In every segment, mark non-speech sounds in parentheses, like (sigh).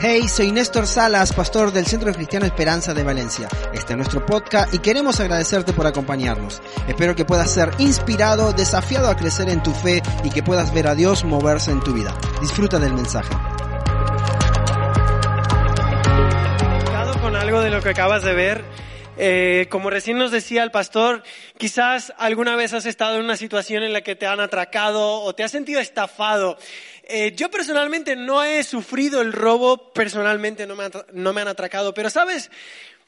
Hey, soy Néstor Salas, pastor del Centro Cristiano Esperanza de Valencia. Este es nuestro podcast y queremos agradecerte por acompañarnos. Espero que puedas ser inspirado, desafiado a crecer en tu fe y que puedas ver a Dios moverse en tu vida. Disfruta del mensaje. con algo de lo que acabas de ver. Eh, como recién nos decía el pastor, quizás alguna vez has estado en una situación en la que te han atracado o te has sentido estafado. Eh, yo personalmente no he sufrido el robo, personalmente no me, no me han atracado, pero sabes,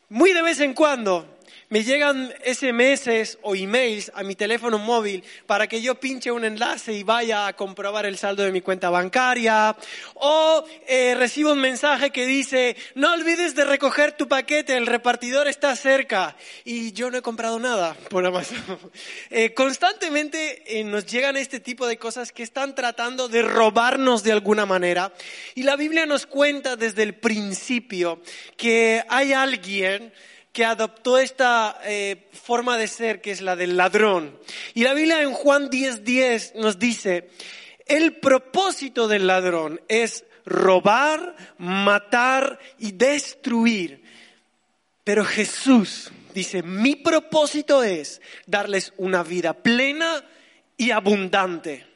muy de vez en cuando me llegan SMS o emails a mi teléfono móvil para que yo pinche un enlace y vaya a comprobar el saldo de mi cuenta bancaria. O eh, recibo un mensaje que dice, no olvides de recoger tu paquete, el repartidor está cerca. Y yo no he comprado nada por Amazon. (laughs) Eh, constantemente eh, nos llegan este tipo de cosas que están tratando de robarnos de alguna manera. Y la Biblia nos cuenta desde el principio que hay alguien que adoptó esta eh, forma de ser que es la del ladrón. Y la Biblia en Juan 10:10 10 nos dice, el propósito del ladrón es robar, matar y destruir. Pero Jesús dice, mi propósito es darles una vida plena y abundante.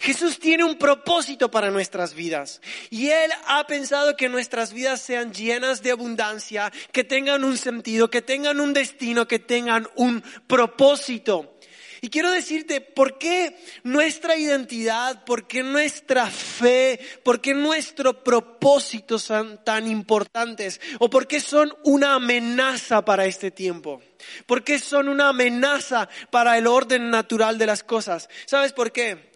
Jesús tiene un propósito para nuestras vidas y Él ha pensado que nuestras vidas sean llenas de abundancia, que tengan un sentido, que tengan un destino, que tengan un propósito. Y quiero decirte, ¿por qué nuestra identidad, por qué nuestra fe, por qué nuestro propósito son tan importantes? ¿O por qué son una amenaza para este tiempo? ¿Por qué son una amenaza para el orden natural de las cosas? ¿Sabes por qué?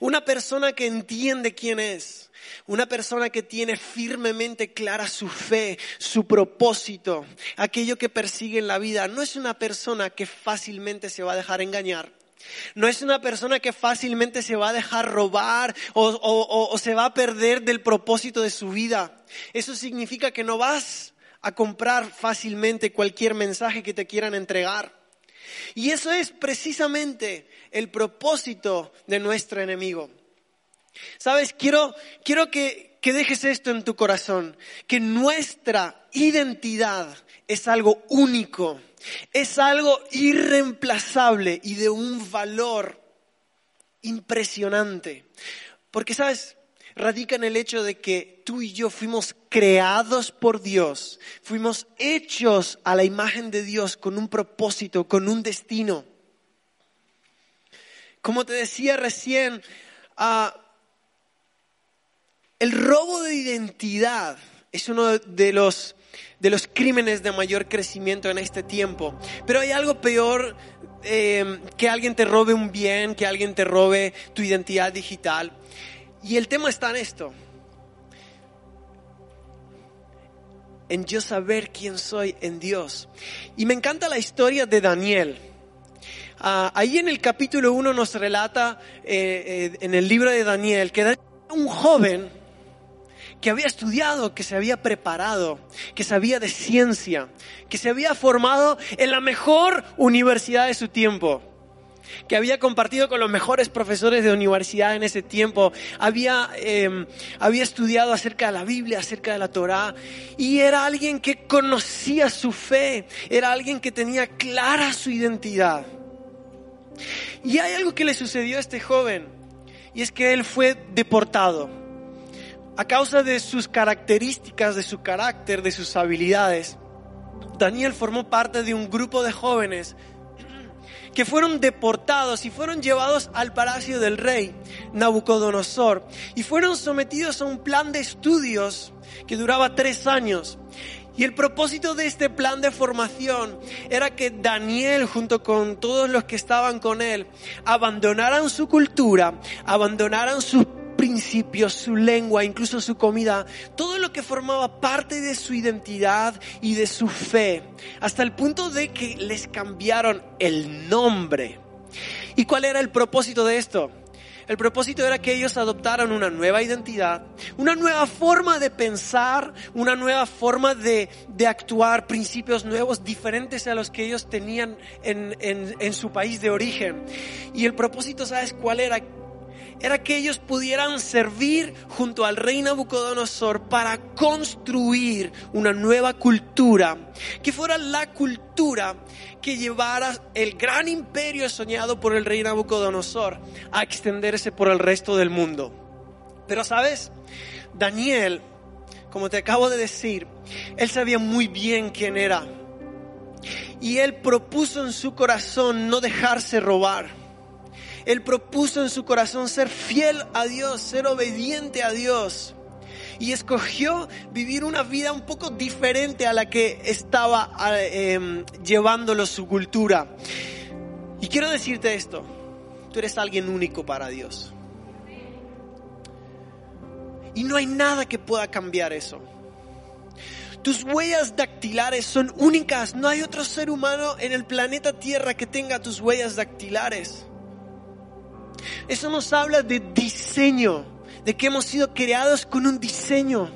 Una persona que entiende quién es. Una persona que tiene firmemente clara su fe, su propósito, aquello que persigue en la vida. No es una persona que fácilmente se va a dejar engañar. No es una persona que fácilmente se va a dejar robar o, se va a perder del propósito de su vida. Eso significa que no vas a comprar fácilmente cualquier mensaje que te quieran entregar. Y eso es precisamente el propósito de nuestro enemigo. Sabes, quiero, quiero que, que dejes esto en tu corazón, que nuestra identidad es algo único, es algo irreemplazable y de un valor impresionante. Porque, ¿sabes? Radica en el hecho de que tú y yo fuimos creados por Dios, fuimos hechos a la imagen de Dios con un propósito, con un destino. Como te decía recién, ah, el robo de identidad es uno de los, de los crímenes de mayor crecimiento en este tiempo. Pero hay algo peor eh, que alguien te robe un bien, que alguien te robe tu identidad digital. Y el tema está en esto. En yo saber quién soy en Dios. Y me encanta la historia de Daniel. Ah, ahí en el capítulo 1 nos relata, eh, eh, en el libro de Daniel, que Daniel era un joven que había estudiado, que se había preparado, que sabía de ciencia, que se había formado en la mejor universidad de su tiempo que había compartido con los mejores profesores de universidad en ese tiempo, había, em, había estudiado acerca de la Biblia, acerca de la Torá, y era alguien que conocía su fe, era alguien que tenía clara su identidad. Y hay algo que le sucedió a este joven, y es que él fue deportado. A causa de sus características, de su carácter, de sus habilidades, Daniel formó parte de un grupo de jóvenes que fueron deportados y fueron llevados al palacio del rey Nabucodonosor y fueron sometidos a un plan de estudios que duraba tres años. Y el propósito de este plan de formación era que Daniel, junto con todos los que estaban con él, abandonaran su cultura, abandonaran sus principios, su lengua, incluso su comida, todo lo que formaba parte de su identidad y de su fe, hasta el punto de que les cambiaron el nombre. ¿Y cuál era el propósito de esto? El propósito era que ellos adoptaran una nueva identidad, una nueva forma de pensar, una nueva forma de, actuar, principios nuevos, diferentes a los que ellos tenían en, en su país de origen. Y el propósito, ¿sabes cuál era? Era que ellos pudieran servir junto al rey Nabucodonosor para construir una nueva cultura, que fuera la cultura que llevara el gran imperio soñado por el rey Nabucodonosor a extenderse por el resto del mundo. Pero sabes, Daniel, como te acabo de decir, él sabía muy bien quién era. Y él propuso en su corazón no dejarse robar él propuso en su corazón ser fiel a Dios, ser obediente a Dios. Y escogió vivir una vida un poco diferente a la que estaba eh, llevándolo su cultura. Y quiero decirte esto, tú eres alguien único para Dios. Y no hay nada que pueda cambiar eso. Tus huellas dactilares son únicas. No hay otro ser humano en el planeta Tierra que tenga tus huellas dactilares. Eso nos habla de diseño, de que hemos sido creados con un diseño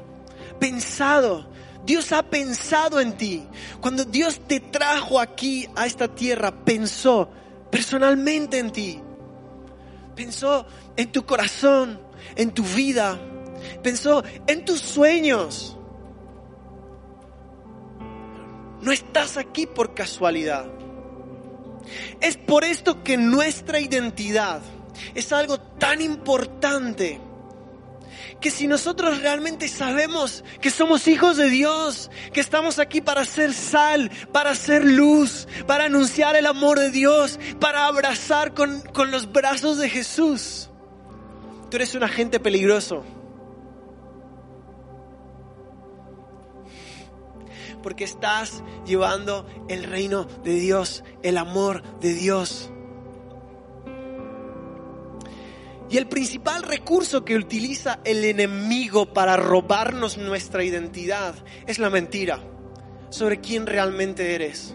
pensado. Dios ha pensado en ti. Cuando Dios te trajo aquí a esta tierra, pensó personalmente en ti. Pensó en tu corazón, en tu vida. Pensó en tus sueños. No estás aquí por casualidad. Es por esto que nuestra identidad es algo tan importante que si nosotros realmente sabemos que somos hijos de Dios, que estamos aquí para ser sal, para ser luz, para anunciar el amor de Dios, para abrazar con, con los brazos de Jesús, tú eres un agente peligroso. Porque estás llevando el reino de Dios, el amor de Dios. Y el principal recurso que utiliza el enemigo para robarnos nuestra identidad es la mentira sobre quién realmente eres.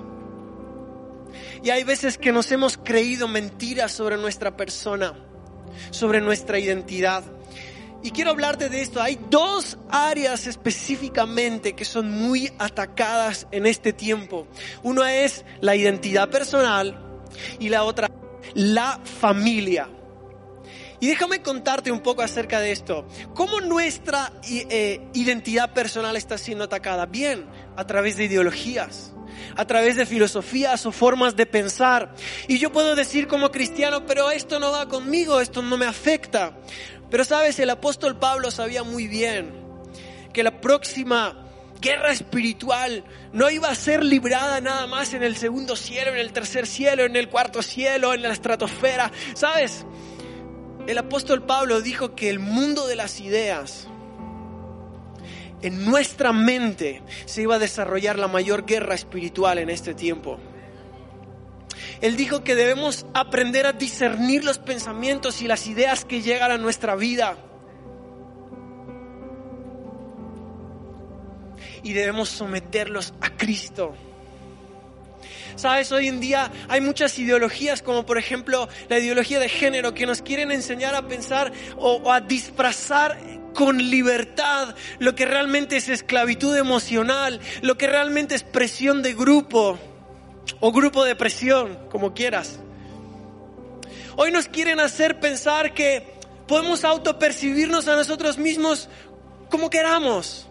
Y hay veces que nos hemos creído mentiras sobre nuestra persona, sobre nuestra identidad. Y quiero hablarte de esto. Hay dos áreas específicamente que son muy atacadas en este tiempo. Una es la identidad personal y la otra la familia. Y déjame contarte un poco acerca de esto. ¿Cómo nuestra eh, identidad personal está siendo atacada? Bien, a través de ideologías, a través de filosofías o formas de pensar. Y yo puedo decir como cristiano, pero esto no va conmigo, esto no me afecta. Pero sabes, el apóstol Pablo sabía muy bien que la próxima guerra espiritual no iba a ser librada nada más en el segundo cielo, en el tercer cielo, en el cuarto cielo, en la estratosfera. ¿Sabes? El apóstol Pablo dijo que el mundo de las ideas, en nuestra mente se iba a desarrollar la mayor guerra espiritual en este tiempo. Él dijo que debemos aprender a discernir los pensamientos y las ideas que llegan a nuestra vida. Y debemos someterlos a Cristo. Sabes, hoy en día hay muchas ideologías, como por ejemplo la ideología de género, que nos quieren enseñar a pensar o, a disfrazar con libertad lo que realmente es esclavitud emocional, lo que realmente es presión de grupo o grupo de presión, como quieras. Hoy nos quieren hacer pensar que podemos autopercibirnos a nosotros mismos como queramos,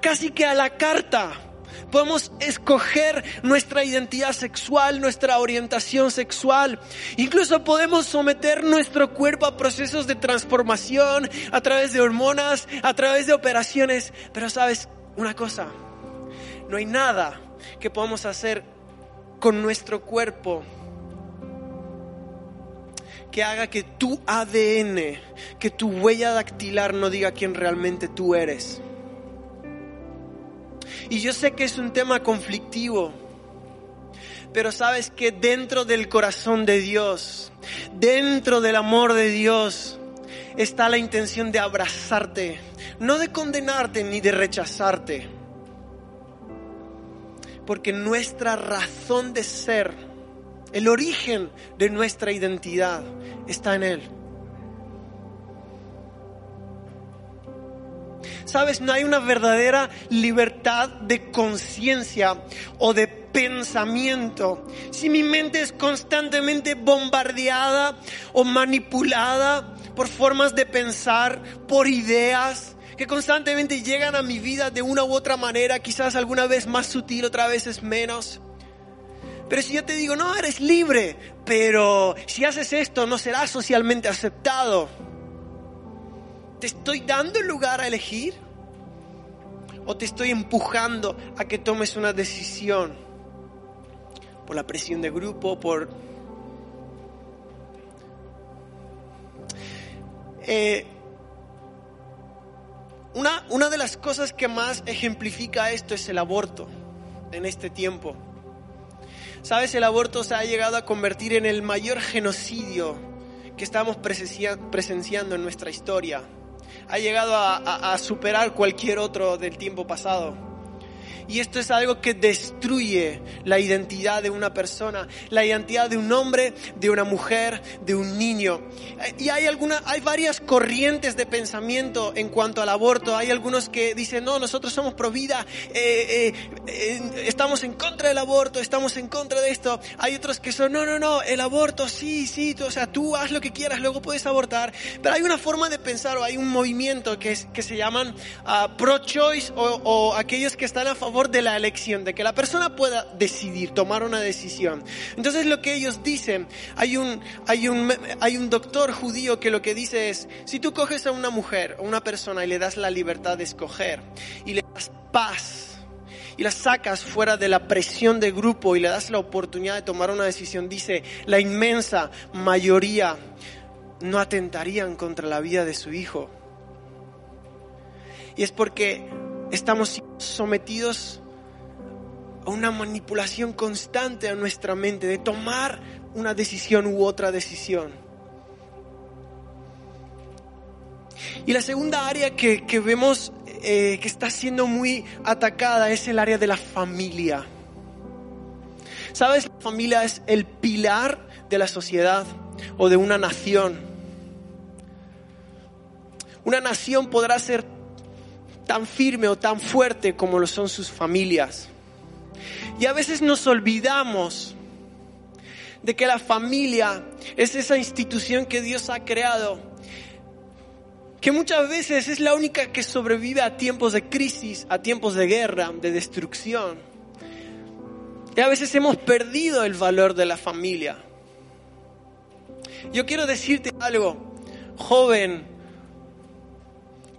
casi que a la carta. Podemos escoger nuestra identidad sexual, nuestra orientación sexual. Incluso podemos someter nuestro cuerpo a procesos de transformación a través de hormonas, a través de operaciones. Pero sabes una cosa, no hay nada que podamos hacer con nuestro cuerpo que haga que tu ADN, que tu huella dactilar no diga quién realmente tú eres. Y yo sé que es un tema conflictivo, pero sabes que dentro del corazón de Dios, dentro del amor de Dios, está la intención de abrazarte, no de condenarte ni de rechazarte. Porque nuestra razón de ser, el origen de nuestra identidad está en Él. Sabes, no hay una verdadera libertad de conciencia o de pensamiento. Si mi mente es constantemente bombardeada o manipulada por formas de pensar, por ideas que constantemente llegan a mi vida de una u otra manera, quizás alguna vez más sutil, otra vez es menos. Pero si yo te digo, no, eres libre, pero si haces esto no serás socialmente aceptado. ¿Te estoy dando lugar a elegir? ¿O te estoy empujando a que tomes una decisión? Por la presión de grupo, por... Eh, una, una de las cosas que más ejemplifica esto es el aborto en este tiempo. Sabes, el aborto se ha llegado a convertir en el mayor genocidio que estamos presenciando en nuestra historia ha llegado a, superar cualquier otro del tiempo pasado. Y esto es algo que destruye la identidad de una persona, la identidad de un hombre, de una mujer, de un niño. Y hay alguna, hay varias corrientes de pensamiento en cuanto al aborto. Hay algunos que dicen, no, nosotros somos pro vida, eh, eh, estamos en contra del aborto, estamos en contra de esto. Hay otros que son, no, no, no, el aborto, sí, sí, tú, o sea, tú haz lo que quieras, luego puedes abortar. Pero hay una forma de pensar o hay un movimiento que, que se llaman ah, pro-choice o, o aquellos que están a favor de la elección, de que la persona pueda decidir, tomar una decisión. Entonces lo que ellos dicen, hay un, hay un, hay un doctor judío que lo que dice es, si tú coges a una mujer o una persona y le das la libertad de escoger y le das paz, y la sacas fuera de la presión de grupo y le das la oportunidad de tomar una decisión, dice, la inmensa mayoría no atentarían contra la vida de su hijo. Y es porque estamos sometidos a una manipulación constante a nuestra mente de tomar una decisión u otra decisión. Y la segunda área que, vemos eh, que está siendo muy atacada es el área de la familia. ¿Sabes? La familia es el pilar de la sociedad o de una nación. Una nación podrá ser tan firme o tan fuerte como lo son sus familias. Y a veces nos olvidamos de que la familia es esa institución que Dios ha creado, que muchas veces es la única que sobrevive a tiempos de crisis, a tiempos de guerra, de destrucción. Y a veces hemos perdido el valor de la familia. Yo quiero decirte algo, joven,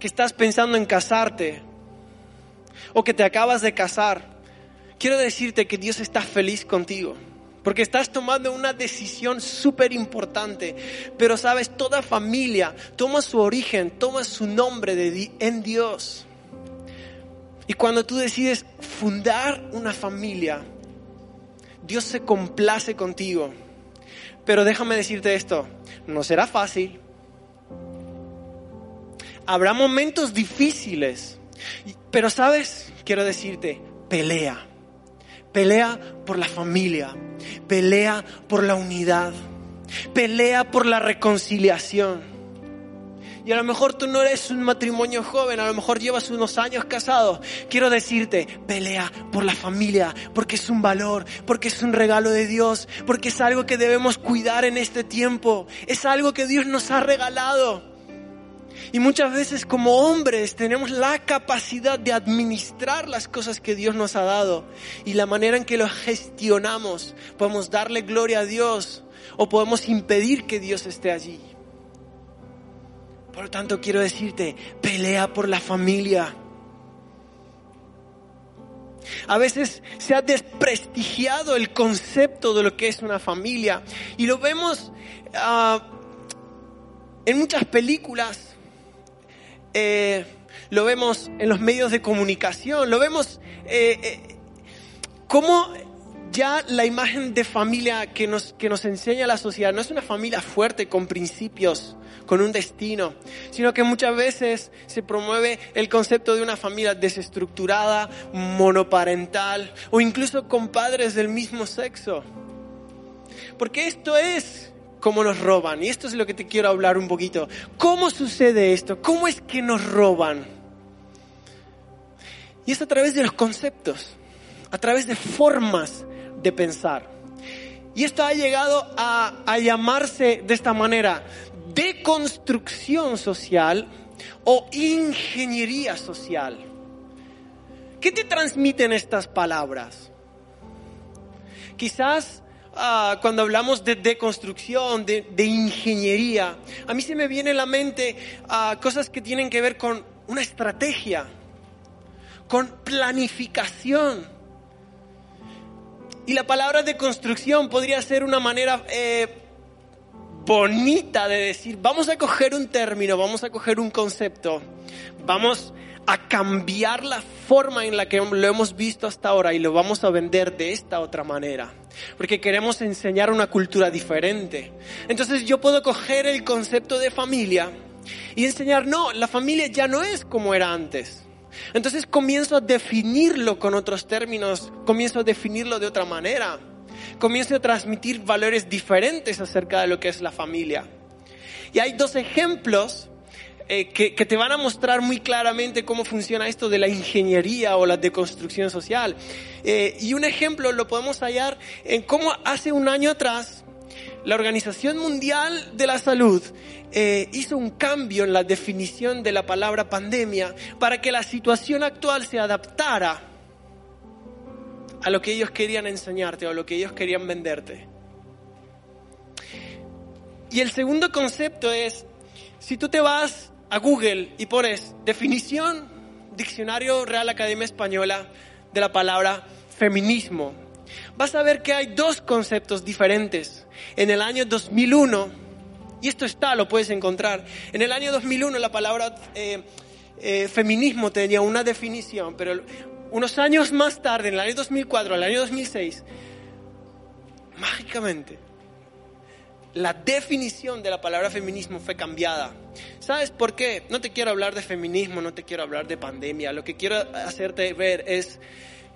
que estás pensando en casarte o que te acabas de casar, quiero decirte que Dios está feliz contigo. Porque estás tomando una decisión súper importante. Pero sabes, toda familia toma su origen, toma su nombre de, en Dios. Y cuando tú decides fundar una familia, Dios se complace contigo. Pero déjame decirte esto, no será fácil, Habrá momentos difíciles, pero sabes, quiero decirte, pelea. Pelea por la familia, pelea por la unidad, pelea por la reconciliación. Y a lo mejor tú no eres un matrimonio joven, a lo mejor llevas unos años casado. Quiero decirte, pelea por la familia, porque es un valor, porque es un regalo de Dios, porque es algo que debemos cuidar en este tiempo, es algo que Dios nos ha regalado. Y muchas veces como hombres tenemos la capacidad de administrar las cosas que Dios nos ha dado y la manera en que lo gestionamos. Podemos darle gloria a Dios o podemos impedir que Dios esté allí. Por lo tanto, quiero decirte, pelea por la familia. A veces se ha desprestigiado el concepto de lo que es una familia y lo vemos uh, en muchas películas eh, lo vemos en los medios de comunicación, lo vemos eh, eh, cómo ya la imagen de familia que nos, que nos enseña la sociedad no es una familia fuerte con principios, con un destino, sino que muchas veces se promueve el concepto de una familia desestructurada, monoparental o incluso con padres del mismo sexo. Porque esto es como nos roban y esto es lo que te quiero hablar un poquito. ¿Cómo sucede esto? ¿Cómo es que nos roban? Y es a través de los conceptos, a través de formas de pensar. Y esto ha llegado a, a llamarse de esta manera, deconstrucción social o ingeniería social. ¿Qué te transmiten estas palabras? Quizás ah, cuando hablamos de deconstrucción, de, ingeniería, a mí se me viene a la mente ah, cosas que tienen que ver con una estrategia, con planificación. Y la palabra de construcción podría ser una manera eh, bonita de decir, vamos a coger un término, vamos a coger un concepto, vamos a cambiar la forma en la que lo hemos visto hasta ahora y lo vamos a vender de esta otra manera. Porque queremos enseñar una cultura diferente. Entonces yo puedo coger el concepto de familia y enseñar, no, la familia ya no es como era antes. Entonces comienzo a definirlo con otros términos, comienzo a definirlo de otra manera, comienzo a transmitir valores diferentes acerca de lo que es la familia. Y hay dos ejemplos eh, que, que, te van a mostrar muy claramente cómo funciona esto de la ingeniería o la deconstrucción social. Eh, y un ejemplo lo podemos hallar en cómo hace un año atrás la Organización Mundial de la Salud eh, hizo un cambio en la definición de la palabra pandemia para que la situación actual se adaptara a lo que ellos querían enseñarte o lo que ellos querían venderte. Y el segundo concepto es, si tú te vas a Google y pones definición, diccionario Real Academia Española de la palabra feminismo, vas a ver que hay dos conceptos diferentes. En el año 2001, y esto está, lo puedes encontrar, en el año 2001 la palabra eh, eh, feminismo tenía una definición, pero unos años más tarde, en el año 2004, el año 2006, mágicamente, la definición de la palabra feminismo fue cambiada. ¿Sabes por qué? No te quiero hablar de feminismo, no te quiero hablar de pandemia. Lo que quiero hacerte ver es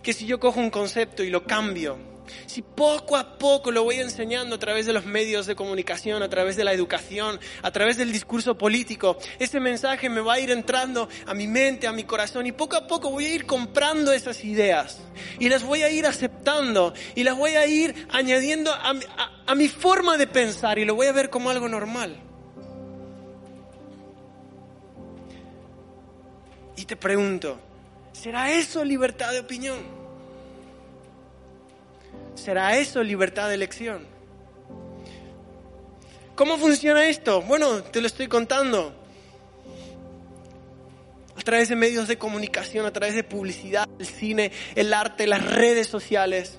que si yo cojo un concepto y lo cambio, si poco a poco lo voy enseñando a través de los medios de comunicación, a través de la educación, a través del discurso político, ese mensaje me va a ir entrando a mi mente, a mi corazón y poco a poco voy a ir comprando esas ideas y las voy a ir aceptando y las voy a ir añadiendo a, a, mi forma de pensar y lo voy a ver como algo normal. Y te pregunto, ¿será eso libertad de opinión? ¿Será eso libertad de elección? ¿Cómo funciona esto? Bueno, te lo estoy contando. A través de medios de comunicación, a través de publicidad, el cine, el arte, las redes sociales.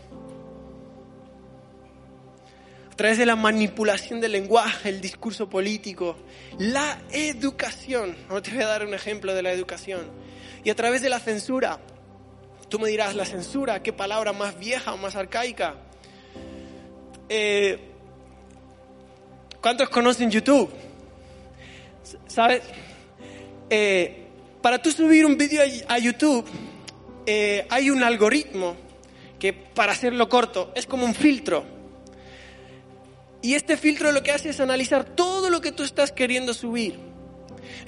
A través de la manipulación del lenguaje, el discurso político, la educación. No te voy a dar un ejemplo de la educación. Y a través de la censura, Tú me dirás, la censura, qué palabra más vieja o más arcaica. Eh, ¿Cuántos conocen YouTube? ¿Sabes? Eh, para tú subir un vídeo a YouTube, eh, hay un algoritmo que, para hacerlo corto, es como un filtro. Y este filtro lo que hace es analizar todo lo que tú estás queriendo subir.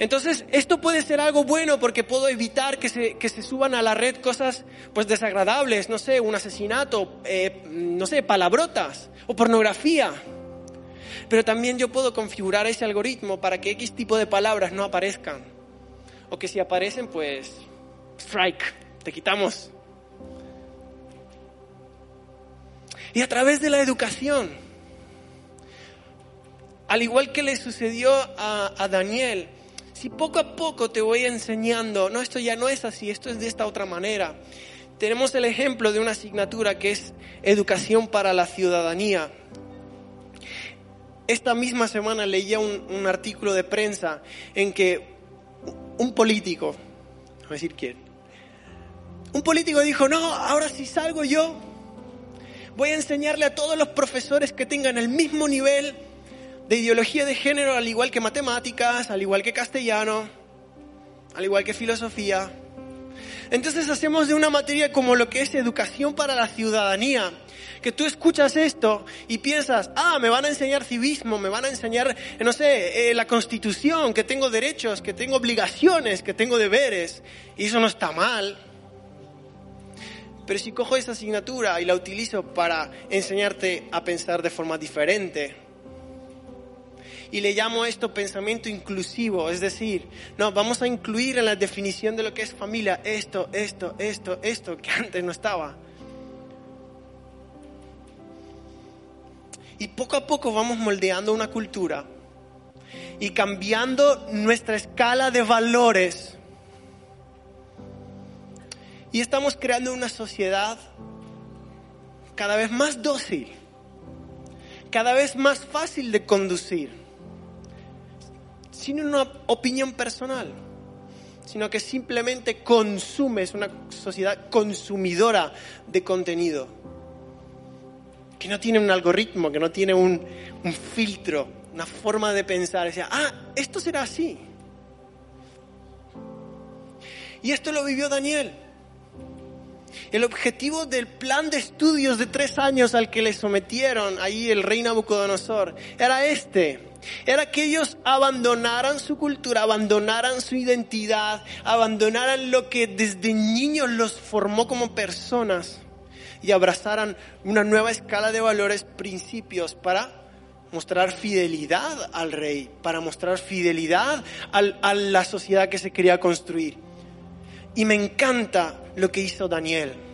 Entonces, esto puede ser algo bueno porque puedo evitar que se, que se suban a la red cosas pues desagradables, no sé, un asesinato, eh, no sé, palabrotas o pornografía. Pero también yo puedo configurar ese algoritmo para que X tipo de palabras no aparezcan. O que si aparecen, pues, strike, te quitamos. Y a través de la educación, al igual que le sucedió a, a Daniel, si poco a poco te voy enseñando, no, esto ya no es así, esto es de esta otra manera. Tenemos el ejemplo de una asignatura que es Educación para la Ciudadanía. Esta misma semana leía un, artículo de prensa en que un político a decir quién. Un político dijo, no, ahora si salgo yo, voy a enseñarle a todos los profesores que tengan el mismo nivel de ideología de género, al igual que matemáticas, al igual que castellano, al igual que filosofía. Entonces hacemos de una materia como lo que es educación para la ciudadanía, que tú escuchas esto y piensas, ah, me van a enseñar civismo, me van a enseñar, no sé, eh, la constitución, que tengo derechos, que tengo obligaciones, que tengo deberes, y eso no está mal. Pero si cojo esa asignatura y la utilizo para enseñarte a pensar de forma diferente, y le llamo a esto pensamiento inclusivo, es decir, no, vamos a incluir en la definición de lo que es familia esto, esto, esto, esto, que (laughs) antes no estaba. Y poco a poco vamos moldeando una cultura y cambiando nuestra escala de valores. Y estamos creando una sociedad cada vez más dócil, cada vez más fácil de conducir, sin una opinión personal, sino que simplemente consume, es una sociedad consumidora de contenido que no tiene un algoritmo, que no tiene un, filtro, una forma de pensar. Decía, ah, esto será así. Y esto lo vivió Daniel. El objetivo del plan de estudios de tres años al que le sometieron ahí el rey Nabucodonosor era este. Era que ellos abandonaran su cultura, abandonaran su identidad, abandonaran lo que desde niños los formó como personas y abrazaran una nueva escala de valores, principios para mostrar fidelidad al rey, para mostrar fidelidad a la sociedad que se quería construir. Y me encanta lo que hizo Daniel.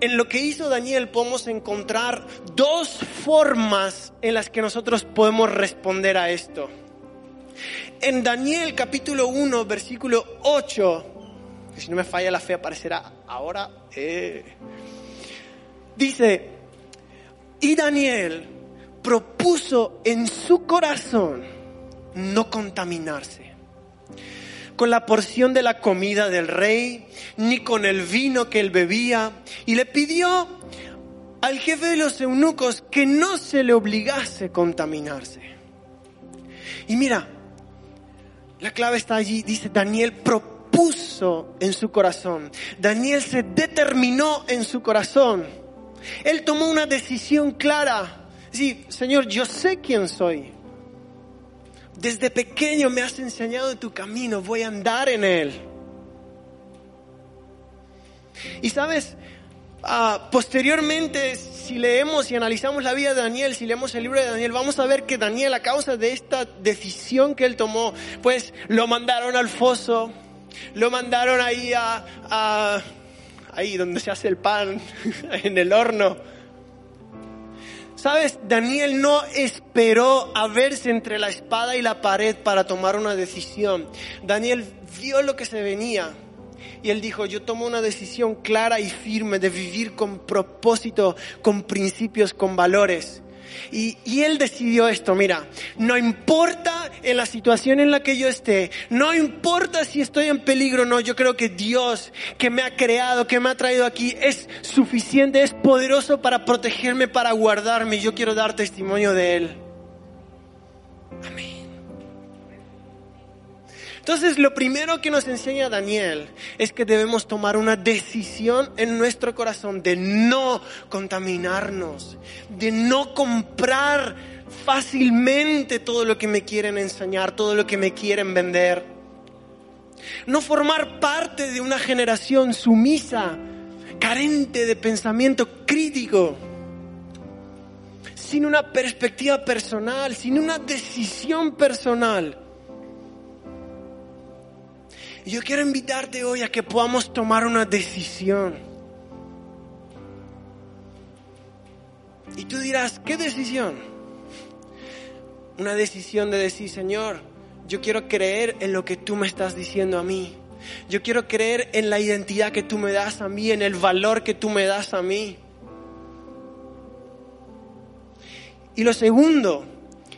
En lo que hizo Daniel podemos encontrar dos formas en las que nosotros podemos responder a esto. En Daniel capítulo 1, versículo 8, si no me falla la fe aparecerá ahora. Eh. Dice, y Daniel propuso en su corazón no contaminarse con la porción de la comida del rey, ni con el vino que él bebía, y le pidió al jefe de los eunucos que no se le obligase a contaminarse. Y mira, la clave está allí, dice Daniel propuso puso en su corazón. Daniel se determinó en su corazón. Él tomó una decisión clara. Sí, Señor, yo sé quién soy. Desde pequeño me has enseñado tu camino, voy a andar en él. Y sabes, ah, posteriormente, si leemos y analizamos la vida de Daniel, si leemos el libro de Daniel, vamos a ver que Daniel, a causa de esta decisión que él tomó, pues lo mandaron al foso, lo mandaron ahí a, ahí donde se hace el pan, (laughs) en el horno. ¿Sabes? Daniel no esperó a verse entre la espada y la pared para tomar una decisión. Daniel vio lo que se venía. Y él dijo, yo tomo una decisión clara y firme de vivir con propósito, con principios, con valores. Y, él decidió esto, mira, no importa en la situación en la que yo esté, no importa si estoy en peligro o no, yo creo que Dios que me ha creado, que me ha traído aquí, es suficiente, es poderoso para protegerme, para guardarme. Yo quiero dar testimonio de Él. Amén. Entonces, lo primero que nos enseña Daniel es que debemos tomar una decisión en nuestro corazón de no contaminarnos, de no comprar fácilmente todo lo que me quieren enseñar, todo lo que me quieren vender. No formar parte de una generación sumisa, carente de pensamiento crítico, sin una perspectiva personal, sin una decisión personal yo quiero invitarte hoy a que podamos tomar una decisión. Y tú dirás, ¿qué decisión? Una decisión de decir, Señor, yo quiero creer en lo que tú me estás diciendo a mí. Yo quiero creer en la identidad que tú me das a mí, en el valor que tú me das a mí. Y lo segundo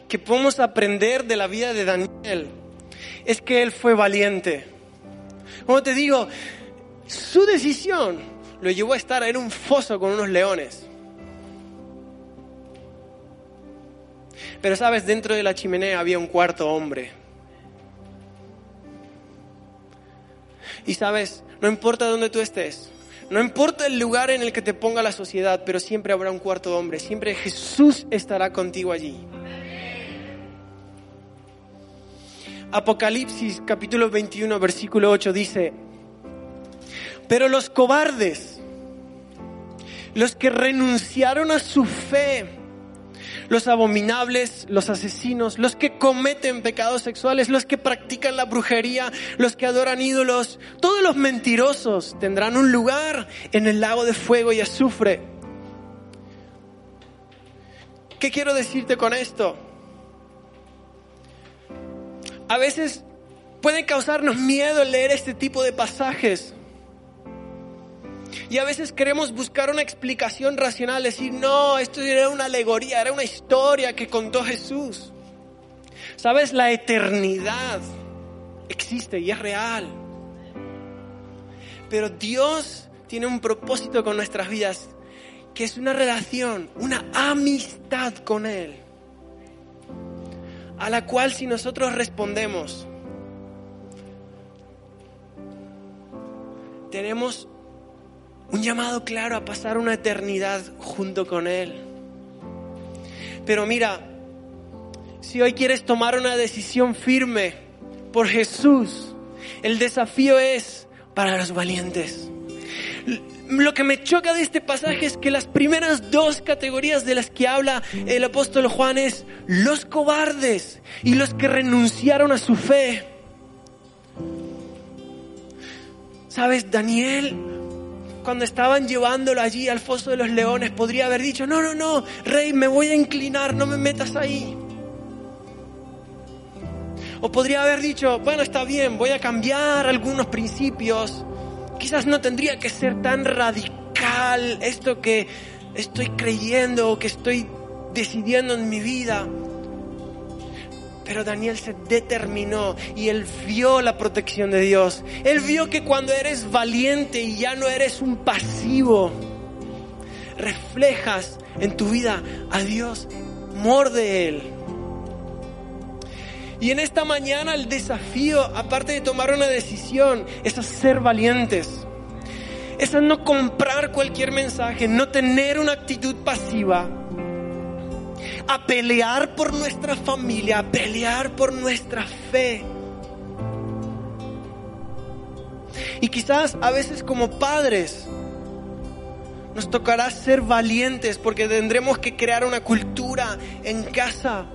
que podemos aprender de la vida de Daniel es que él fue valiente. Como te digo, su decisión lo llevó a estar en un foso con unos leones. Pero sabes, dentro de la chimenea había un cuarto hombre. Y sabes, no importa dónde tú estés, no importa el lugar en el que te ponga la sociedad, pero siempre habrá un cuarto hombre, siempre Jesús estará contigo allí. Apocalipsis capítulo 21 versículo 8 dice, pero los cobardes, los que renunciaron a su fe, los abominables, los asesinos, los que cometen pecados sexuales, los que practican la brujería, los que adoran ídolos, todos los mentirosos tendrán un lugar en el lago de fuego y azufre. ¿Qué quiero decirte con esto? A veces puede causarnos miedo leer este tipo de pasajes. Y a veces queremos buscar una explicación racional, decir, no, esto era una alegoría, era una historia que contó Jesús. Sabes, la eternidad existe y es real. Pero Dios tiene un propósito con nuestras vidas, que es una relación, una amistad con Él, a la cual si nosotros respondemos, tenemos un llamado claro a pasar una eternidad junto con Él. Pero mira, si hoy quieres tomar una decisión firme por Jesús, el desafío es para los valientes. Lo que me choca de este pasaje es que las primeras dos categorías de las que habla el apóstol Juan es los cobardes y los que renunciaron a su fe. Sabes, Daniel cuando estaban llevándolo allí al foso de los leones, podría haber dicho, no, no, no, rey, me voy a inclinar, no me metas ahí. O podría haber dicho, bueno, está bien, voy a cambiar algunos principios. Quizás no tendría que ser tan radical esto que estoy creyendo o que estoy decidiendo en mi vida. Pero Daniel se determinó y él vio la protección de Dios. Él vio que cuando eres valiente y ya no eres un pasivo, reflejas en tu vida a Dios, morde Él. Y en esta mañana el desafío, aparte de tomar una decisión, es ser valientes. Es no comprar cualquier mensaje, no tener una actitud pasiva, a pelear por nuestra familia, a pelear por nuestra fe. Y quizás a veces como padres nos tocará ser valientes porque tendremos que crear una cultura en casa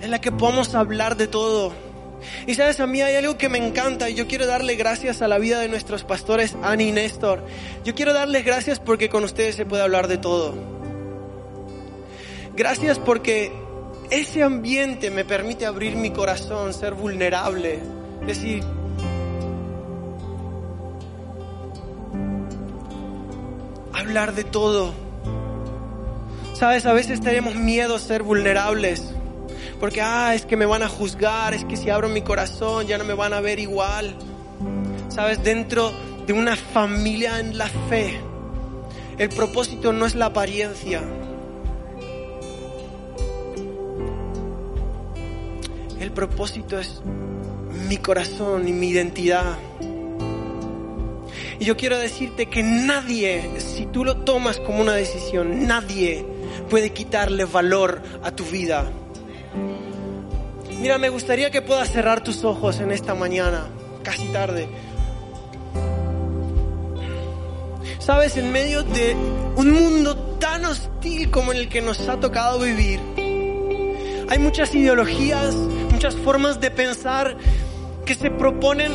en la que podamos hablar de todo. Y sabes, a mí hay algo que me encanta y yo quiero darle gracias a la vida de nuestros pastores, Ani y Néstor. Yo quiero darles gracias porque con ustedes se puede hablar de todo. Gracias porque ese ambiente me permite abrir mi corazón, ser vulnerable, decir, hablar de todo. Sabes, a veces tenemos miedo a ser vulnerables, porque, ah, es que me van a juzgar, es que si abro mi corazón ya no me van a ver igual. Sabes, dentro de una familia en la fe, el propósito no es la apariencia, El propósito es mi corazón y mi identidad. Y yo quiero decirte que nadie, si tú lo tomas como una decisión, nadie puede quitarle valor a tu vida. Mira, me gustaría que puedas cerrar tus ojos en esta mañana, casi tarde. Sabes, en medio de un mundo tan hostil como en el que nos ha tocado vivir, hay muchas ideologías, muchas formas de pensar que se proponen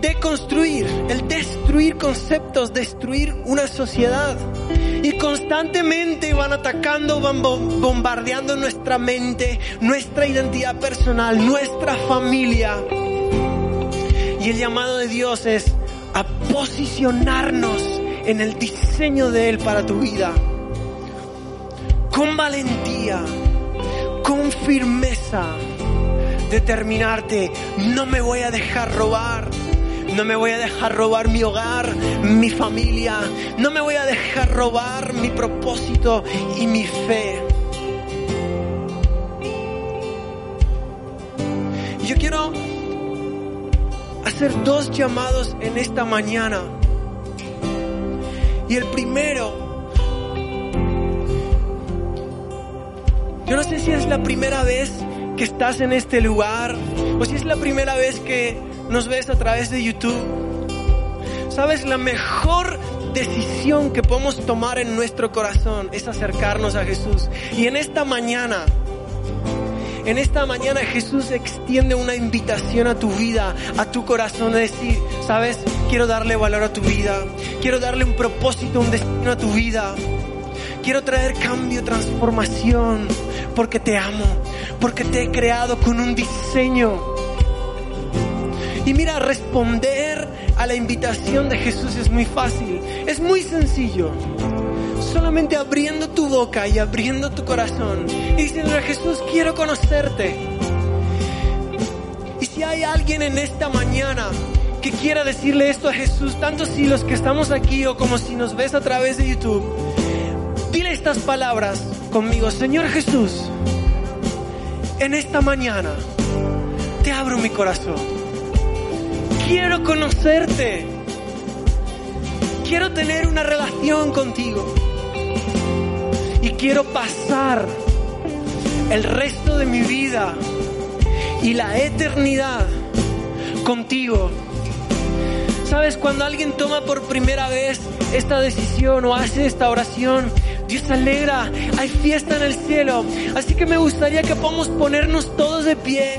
deconstruir, el destruir conceptos, destruir una sociedad. Y constantemente van atacando, van bombardeando nuestra mente, nuestra identidad personal, nuestra familia. Y el llamado de Dios es a posicionarnos en el diseño de Él para tu vida. Con valentía, con firmeza, determinarte, no me voy a dejar robar. No me voy a dejar robar mi hogar, mi familia. No me voy a dejar robar mi propósito y mi fe. Yo quiero hacer dos llamados en esta mañana. Y el primero, yo no sé si es la primera vez que estás en este lugar o si es la primera vez que nos ves a través de YouTube. Sabes, la mejor decisión que podemos tomar en nuestro corazón es acercarnos a Jesús. Y en esta mañana, en esta mañana Jesús extiende una invitación a tu vida, a tu corazón, de decir, sabes, quiero darle valor a tu vida, quiero darle un propósito, un destino a tu vida. Quiero traer cambio, transformación, porque te amo, porque te he creado con un diseño. Y mira, responder a la invitación de Jesús es muy fácil, es muy sencillo. Solamente abriendo tu boca y abriendo tu corazón y diciendo a Jesús, quiero conocerte. Y si hay alguien en esta mañana que quiera decirle esto a Jesús, tanto si los que estamos aquí o como si nos ves a través de YouTube, dile estas palabras conmigo, Señor Jesús, en esta mañana te abro mi corazón quiero conocerte. Quiero tener una relación contigo. Y quiero pasar el resto de mi vida y la eternidad contigo. Sabes, cuando alguien toma por primera vez esta decisión o hace esta oración, Dios se alegra, hay fiesta en el cielo. Así que me gustaría que podamos ponernos todos de pie.